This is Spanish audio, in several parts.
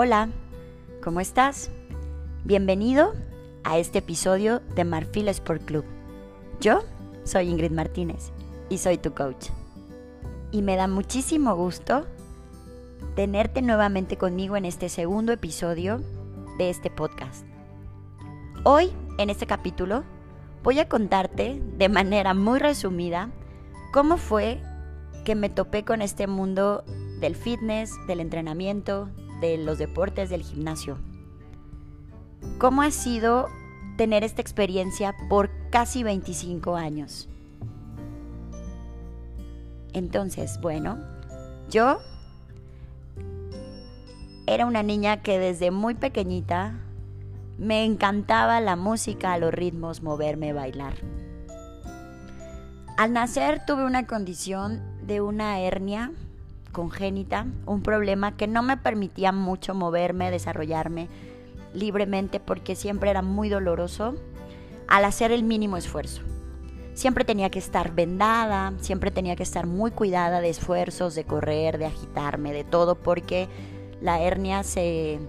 Hola, ¿cómo estás? Bienvenido a este episodio de Marfil Sport Club. Yo soy Ingrid Martínez y soy tu coach. Y me da muchísimo gusto tenerte nuevamente conmigo en este segundo episodio de este podcast. Hoy, en este capítulo, voy a contarte de manera muy resumida cómo fue que me topé con este mundo del fitness, del entrenamiento, de los deportes del gimnasio. ¿Cómo ha sido tener esta experiencia por casi 25 años? Entonces, bueno, yo era una niña que desde muy pequeñita me encantaba la música, los ritmos, moverme, bailar. Al nacer tuve una condición de una hernia congénita, un problema que no me permitía mucho moverme, desarrollarme libremente porque siempre era muy doloroso al hacer el mínimo esfuerzo. Siempre tenía que estar vendada, siempre tenía que estar muy cuidada de esfuerzos, de correr, de agitarme, de todo, porque la hernia se,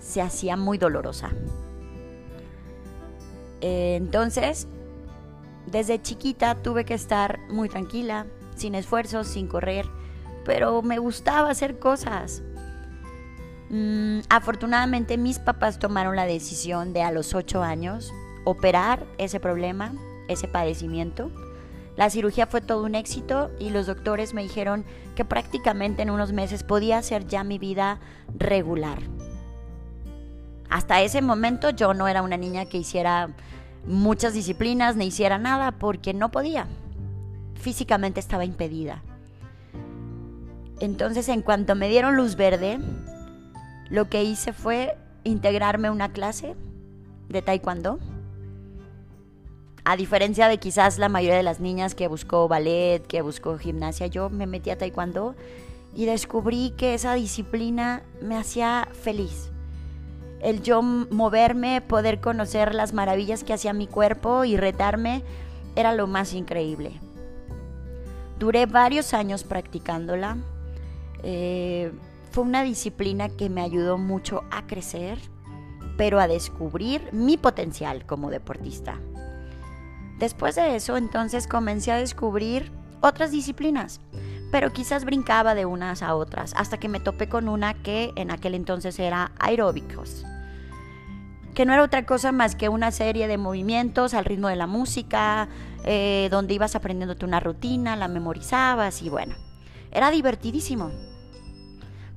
se hacía muy dolorosa. entonces, desde chiquita tuve que estar muy tranquila, sin esfuerzos, sin correr, pero me gustaba hacer cosas. Mm, afortunadamente mis papás tomaron la decisión de a los 8 años operar ese problema, ese padecimiento. La cirugía fue todo un éxito y los doctores me dijeron que prácticamente en unos meses podía hacer ya mi vida regular. Hasta ese momento yo no era una niña que hiciera muchas disciplinas ni hiciera nada porque no podía. Físicamente estaba impedida. Entonces, en cuanto me dieron luz verde, lo que hice fue integrarme a una clase de taekwondo. A diferencia de quizás la mayoría de las niñas que buscó ballet, que buscó gimnasia, yo me metí a taekwondo y descubrí que esa disciplina me hacía feliz. El yo moverme, poder conocer las maravillas que hacía mi cuerpo y retarme era lo más increíble. Duré varios años practicándola eh, fue una disciplina que me ayudó mucho a crecer, pero a descubrir mi potencial como deportista. Después de eso, entonces comencé a descubrir otras disciplinas, pero quizás brincaba de unas a otras, hasta que me topé con una que en aquel entonces era aeróbicos, que no era otra cosa más que una serie de movimientos al ritmo de la música, eh, donde ibas aprendiéndote una rutina, la memorizabas y bueno, era divertidísimo.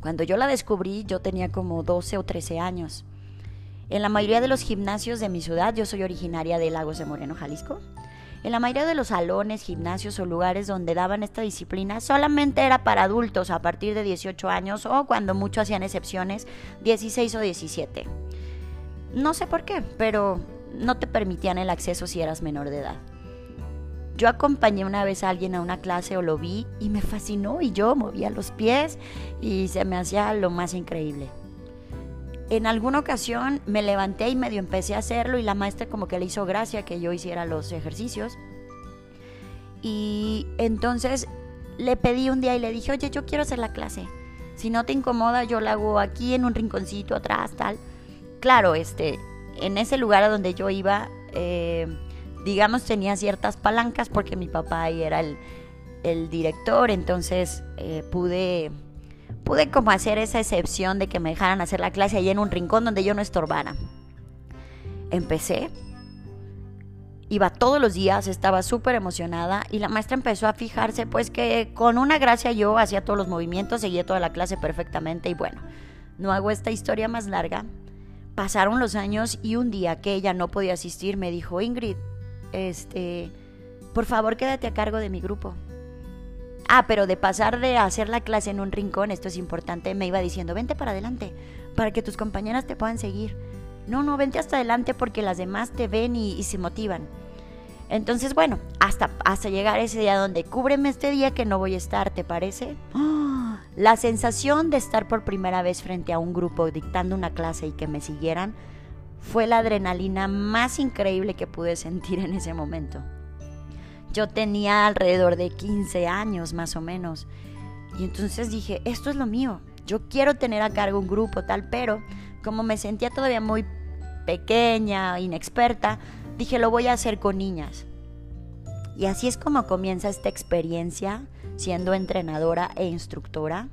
Cuando yo la descubrí yo tenía como 12 o 13 años. En la mayoría de los gimnasios de mi ciudad, yo soy originaria de Lagos de Moreno, Jalisco, en la mayoría de los salones, gimnasios o lugares donde daban esta disciplina solamente era para adultos a partir de 18 años o cuando mucho hacían excepciones, 16 o 17. No sé por qué, pero no te permitían el acceso si eras menor de edad. Yo acompañé una vez a alguien a una clase o lo vi y me fascinó y yo movía los pies y se me hacía lo más increíble. En alguna ocasión me levanté y medio empecé a hacerlo y la maestra como que le hizo gracia que yo hiciera los ejercicios. Y entonces le pedí un día y le dije, oye, yo quiero hacer la clase. Si no te incomoda, yo la hago aquí en un rinconcito atrás, tal. Claro, este, en ese lugar a donde yo iba, eh, digamos, tenía ciertas palancas porque mi papá ahí era el, director, entonces eh, pude, pude como hacer esa excepción de que me dejaran hacer la clase ahí en un rincón donde yo no estorbara. Empecé, iba todos los días, estaba súper emocionada y la maestra empezó a fijarse pues que con una gracia yo hacía todos los movimientos, seguía toda la clase perfectamente y bueno, no hago esta historia más larga. Pasaron los años y un día que ella no podía asistir me dijo, Ingrid, este, por favor quédate a cargo de mi grupo. Ah, pero de pasar de hacer la clase en un rincón, esto es importante, me iba diciendo, vente para adelante, para que tus compañeras te puedan seguir. No, no, vente hasta adelante porque las demás te ven y, se motivan. Entonces, bueno, hasta, hasta llegar ese día donde cúbreme este día que no voy a estar, ¿te parece? La sensación de estar por primera vez frente a un grupo dictando una clase y que me siguieran fue la adrenalina más increíble que pude sentir en ese momento. Yo tenía alrededor de 15 años más o menos. Y entonces dije, esto es lo mío. yo quiero tener a cargo un grupo tal, pero como me sentía todavía muy pequeña, inexperta, dije lo voy a hacer con niñas. Y así es como comienza esta experiencia siendo entrenadora e instructora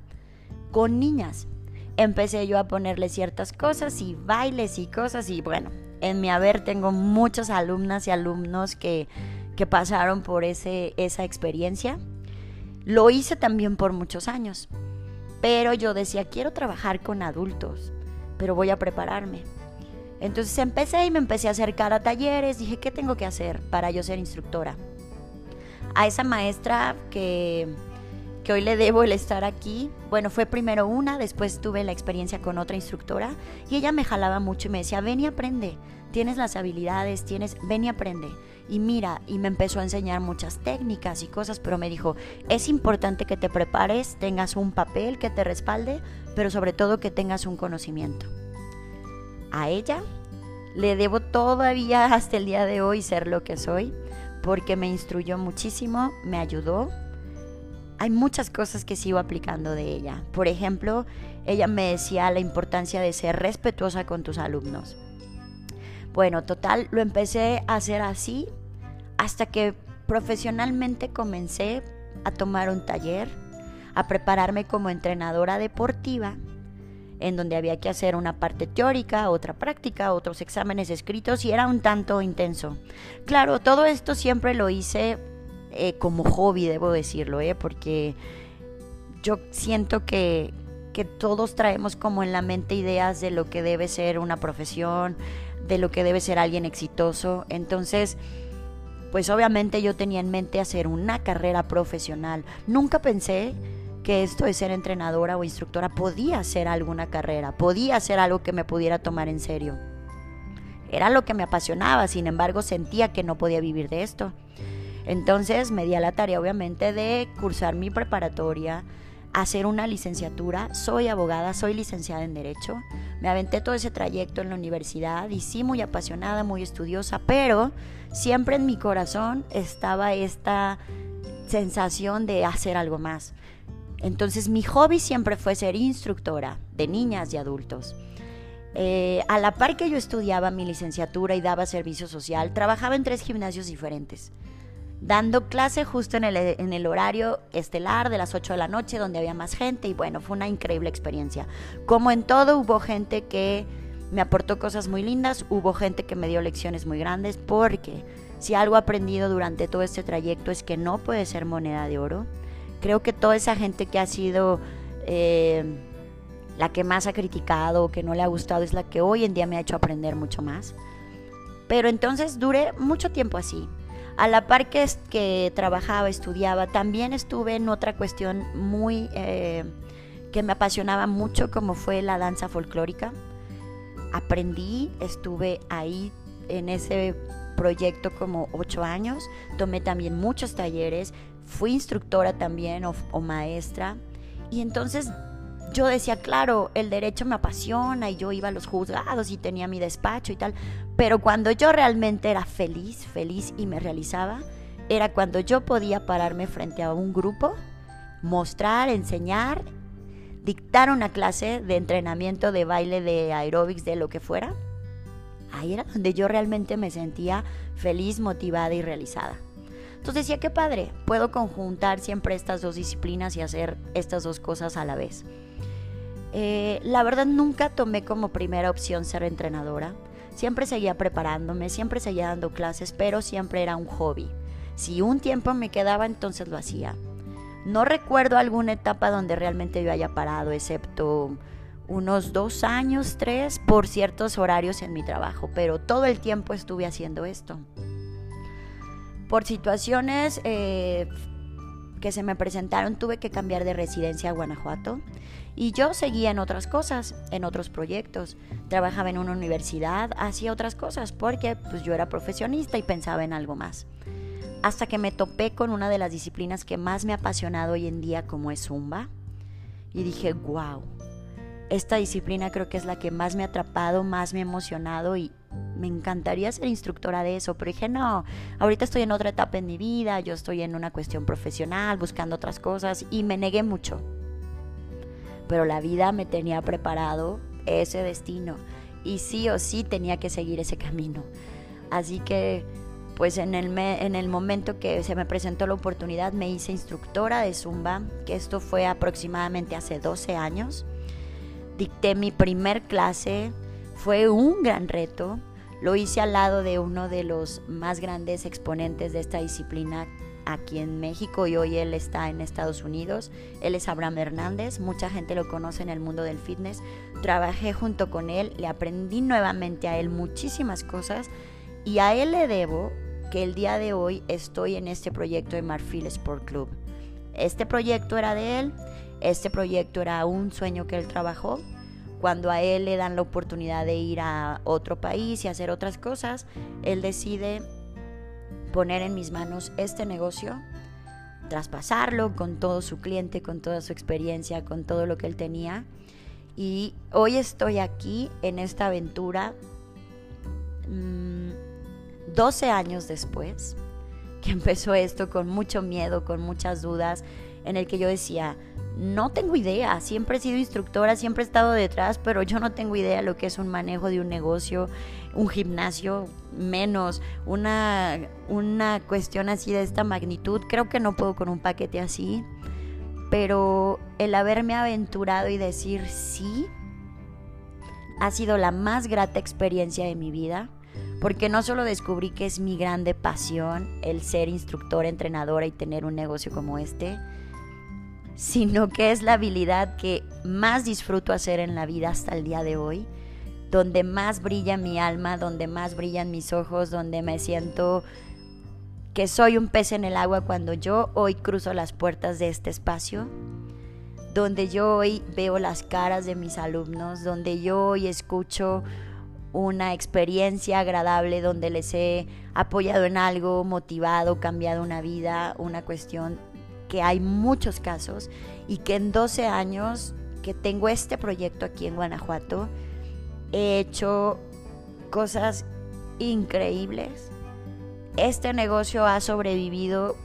con niñas. Empecé yo a ponerle ciertas cosas y bailes y cosas y bueno, en mi haber tengo muchas alumnas y alumnos que, que pasaron por ese, esa experiencia. Lo hice también por muchos años, pero yo decía, quiero trabajar con adultos, pero voy a prepararme. Entonces empecé y me empecé a acercar a talleres, dije, ¿qué tengo que hacer para yo ser instructora? A esa maestra que, que hoy le debo el estar aquí, bueno, fue primero una, después tuve la experiencia con otra instructora y ella me jalaba mucho y me decía, ven y aprende, tienes las habilidades, tienes, ven y aprende. Y mira, y me empezó a enseñar muchas técnicas y cosas, pero me dijo, es importante que te prepares, tengas un papel que te respalde, pero sobre todo que tengas un conocimiento. A ella le debo todavía hasta el día de hoy ser lo que soy, porque me instruyó muchísimo, me ayudó. Hay muchas cosas que sigo aplicando de ella. Por ejemplo, ella me decía la importancia de ser respetuosa con tus alumnos bueno, total, lo empecé a hacer así hasta que profesionalmente comencé a tomar un taller, a prepararme como entrenadora deportiva, en donde había que hacer una parte teórica, otra práctica, otros exámenes escritos y era un tanto intenso. Claro, todo esto siempre lo hice eh, como hobby, debo decirlo, ¿eh? porque yo siento que, que todos traemos como en la mente ideas de lo que debe ser una profesión, de lo que debe ser alguien exitoso. Entonces, pues obviamente yo tenía en mente hacer una carrera profesional. Nunca pensé que esto de ser entrenadora o instructora podía ser alguna carrera, podía ser algo que me pudiera tomar en serio. Era lo que me apasionaba, sin embargo sentía que no podía vivir de esto. Entonces me di a la tarea obviamente de cursar mi preparatoria, hacer una licenciatura. Soy abogada, soy licenciada en Derecho. Me aventé todo ese trayecto en la universidad y sí, muy apasionada, muy estudiosa, pero siempre en mi corazón estaba esta sensación de hacer algo más. Entonces mi hobby siempre fue ser instructora de niñas y adultos. Eh, a la par que yo estudiaba mi licenciatura y daba servicio social, trabajaba en tres gimnasios diferentes dando clase justo en el, en el, horario estelar de las 8 de la noche donde había más gente y bueno, fue una increíble experiencia. Como en todo hubo gente que me aportó cosas muy lindas, hubo gente que me dio lecciones muy grandes porque si algo aprendido durante todo este trayecto es que no puede ser moneda de oro. Creo que toda esa gente que ha sido eh, la que más ha criticado o que no le ha gustado es la que hoy en día me ha hecho aprender mucho más. Pero entonces duré mucho tiempo así a la par que, que trabajaba, estudiaba, también estuve en otra cuestión muy eh, que me apasionaba mucho, como fue la danza folclórica. Aprendí, estuve ahí en ese proyecto como ocho años, tomé también muchos talleres, fui instructora también o, o maestra. Y entonces yo decía, claro, el derecho me apasiona y yo iba a los juzgados y tenía mi despacho y tal, pero cuando yo realmente era feliz, feliz y me realizaba, era cuando yo podía pararme frente a un grupo, mostrar, enseñar, dictar una clase de entrenamiento de baile, de aeróbics, de lo que fuera. Ahí era donde yo realmente me sentía feliz, motivada y realizada. Entonces decía, qué padre, puedo conjuntar siempre estas dos disciplinas y hacer estas dos cosas a la vez. Eh, la verdad nunca tomé como primera opción ser entrenadora. Siempre seguía preparándome, siempre seguía dando clases, pero siempre era un hobby. Si un tiempo me quedaba, entonces lo hacía. No recuerdo alguna etapa donde realmente yo haya parado, excepto unos dos años, tres, por ciertos horarios en mi trabajo, pero todo el tiempo estuve haciendo esto. Por situaciones eh, que se me presentaron, tuve que cambiar de residencia a Guanajuato y yo seguía en otras cosas, en otros proyectos. Trabajaba en una universidad, hacía otras cosas porque pues yo era profesionista y pensaba en algo más. Hasta que me topé con una de las disciplinas que más me ha apasionado hoy en día como es Zumba. Y dije, wow, esta disciplina creo que es la que más me ha atrapado, más me ha emocionado y me encantaría ser instructora de eso, pero dije, no, ahorita estoy en otra etapa en mi vida, yo estoy en una cuestión profesional, buscando otras cosas y me negué mucho pero la vida me tenía preparado ese destino y sí o sí tenía que seguir ese camino. Así que pues en el, en el momento que se me presentó la oportunidad me hice instructora de Zumba, que esto fue aproximadamente hace 12 años. Dicté mi primer clase, fue un gran reto. Lo hice al lado de uno de los más grandes exponentes de esta disciplina aquí en México y hoy él está en Estados Unidos. Él es Abraham Hernández, mucha gente lo conoce en el mundo del fitness. Trabajé junto con él, le aprendí nuevamente a él muchísimas cosas y a él le debo que el día de hoy estoy en este proyecto de Marfil Sport Club. Este proyecto era de él, este proyecto era un sueño que él trabajó. Cuando a él le dan la oportunidad de ir a otro país y hacer otras cosas, él decide poner en mis manos este negocio, traspasarlo con todo su cliente, con toda su experiencia, con todo lo que él tenía. Y hoy estoy aquí en esta aventura. Mm, 12 años después, que empezó esto con mucho miedo, con muchas dudas, en el que yo decía, no tengo idea, siempre he sido instructora, siempre he estado detrás, pero yo no tengo idea lo que es un manejo de un negocio, un gimnasio, menos, una, una cuestión así de esta magnitud. Creo que no puedo con un paquete así, pero el haberme aventurado y decir sí ha sido la más grata experiencia de mi vida porque no solo descubrí que es mi grande pasión el ser instructor, entrenadora y tener un negocio como este, sino que es la habilidad que más disfruto hacer en la vida hasta el día de hoy, donde más brilla mi alma, donde más brillan mis ojos, donde me siento que soy un pez en el agua cuando yo hoy cruzo las puertas de este espacio, donde yo hoy veo las caras de mis alumnos, donde yo hoy escucho una experiencia agradable donde les he apoyado en algo, motivado, cambiado una vida, una cuestión que hay muchos casos y que en 12 años que tengo este proyecto aquí en Guanajuato, he hecho cosas increíbles. Este negocio ha sobrevivido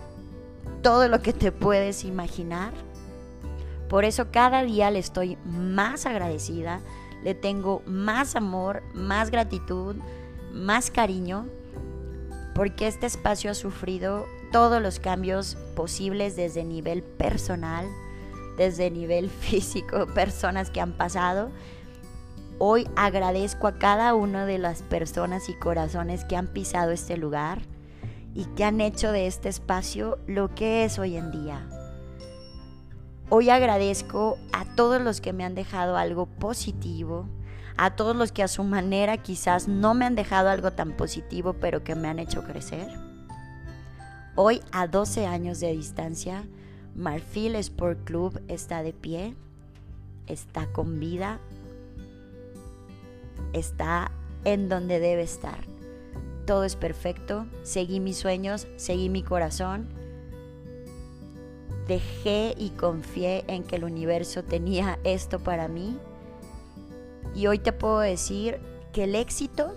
todo lo que te puedes imaginar. Por eso cada día le estoy más agradecida le tengo más amor, más gratitud, más cariño, porque este espacio ha sufrido todos los cambios posibles desde nivel personal, desde nivel físico, personas que han pasado. Hoy agradezco a cada una de las personas y corazones que han pisado este lugar y que han hecho de este espacio lo que es hoy en día Hoy agradezco a todos los que me han dejado algo positivo, a todos los que a su manera quizás no me han dejado algo tan positivo, pero que me han hecho crecer. Hoy, a 12 años de distancia, Marfil Sport Club está de pie, está con vida, está en donde debe estar. Todo es perfecto, seguí mis sueños, seguí mi corazón dejé y confié en que el universo tenía esto para mí. Y hoy te puedo decir que el éxito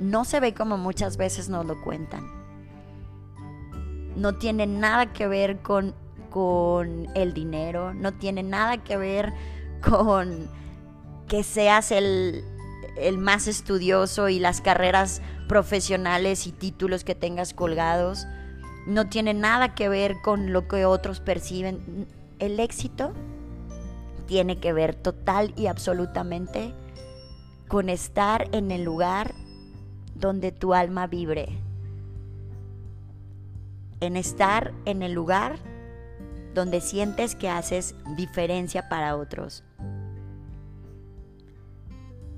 no se ve como muchas veces nos lo cuentan. No tiene nada que ver con, con el dinero, no tiene nada que ver con que seas el, el más estudioso y las carreras profesionales y títulos que tengas colgados no tiene nada que ver con lo que otros perciben. El éxito tiene que ver total y absolutamente con estar en el lugar donde tu alma vibre. En estar en el lugar donde sientes que haces diferencia para otros.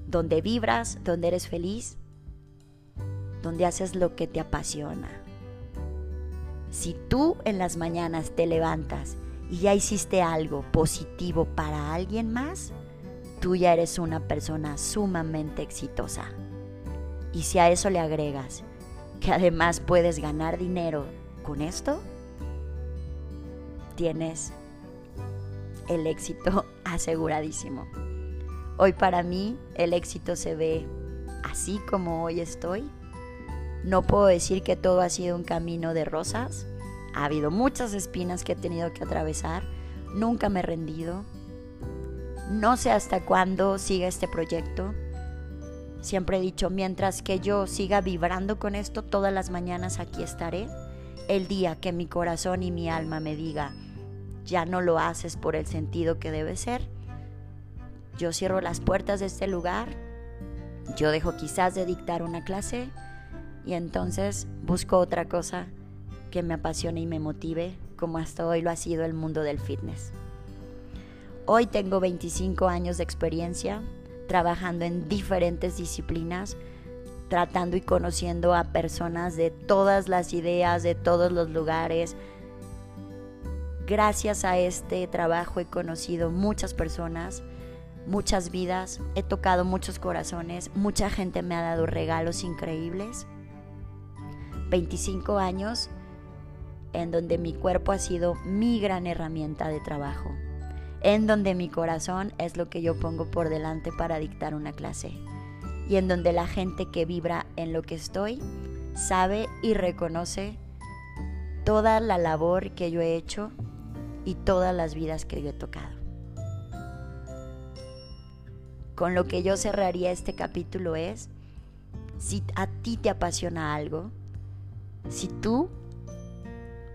Donde vibras, donde eres feliz, donde haces lo que te apasiona. Si tú en las mañanas te levantas y ya hiciste algo positivo para alguien más, tú ya eres una persona sumamente exitosa. Y si a eso le agregas que además puedes ganar dinero con esto, tienes el éxito aseguradísimo. Hoy para mí el éxito se ve así como hoy estoy no puedo decir que todo ha sido un camino de rosas. Ha habido muchas espinas que he tenido que atravesar, Nunca me he rendido. No sé hasta cuándo siga este proyecto. Siempre he dicho, mientras que yo siga vibrando con esto, todas las mañanas aquí estaré. El día que mi corazón y mi alma me diga, ya no lo haces por el sentido que debe ser, yo cierro las puertas de este lugar, yo dejo quizás de dictar una clase y entonces busco otra cosa que me apasione y me motive, como hasta hoy lo ha sido el mundo del fitness. Hoy tengo 25 años de experiencia trabajando en diferentes disciplinas, tratando y conociendo a personas de todas las ideas, de todos los lugares. Gracias a este trabajo he conocido muchas personas, muchas vidas, he tocado muchos corazones, mucha gente me ha dado regalos increíbles. 25 años en donde mi cuerpo ha sido mi gran herramienta de trabajo en donde mi corazón es lo que yo pongo por delante para dictar una clase y en donde la gente que vibra en lo que estoy sabe y reconoce toda la labor que yo he hecho y todas las vidas que yo he tocado. Con lo que yo cerraría este capítulo es, si a ti te apasiona algo, si tú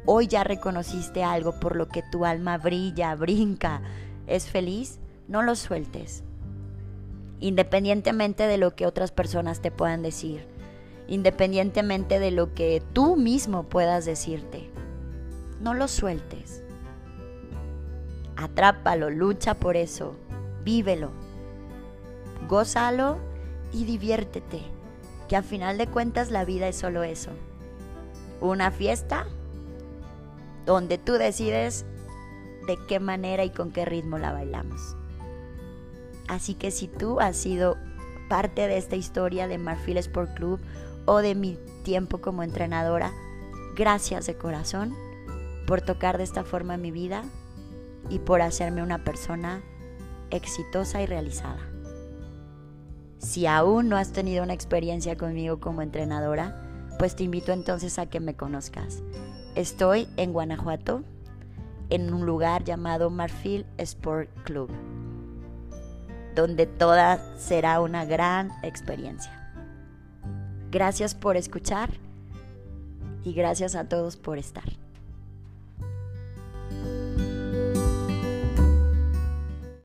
hoy ya reconociste algo por lo que tu alma brilla, brinca, es feliz, no lo sueltes. Independientemente de lo que otras personas te puedan decir, independientemente de lo que tú mismo puedas decirte, no lo sueltes. Atrápalo, lucha por eso, vívelo, gózalo y diviértete, que a final de cuentas la vida es solo eso. Una fiesta donde tú decides de qué manera y con qué ritmo la bailamos. Así que si tú has sido parte de esta historia de Marfil Sport Club o de mi tiempo como entrenadora, gracias de corazón por tocar de esta forma mi vida y por hacerme una persona exitosa y realizada. Si aún no has tenido una experiencia conmigo como entrenadora, pues te invito entonces a que me conozcas. Estoy en Guanajuato, en un lugar llamado Marfil Sport Club, donde toda será una gran experiencia. Gracias por escuchar y gracias a todos por estar.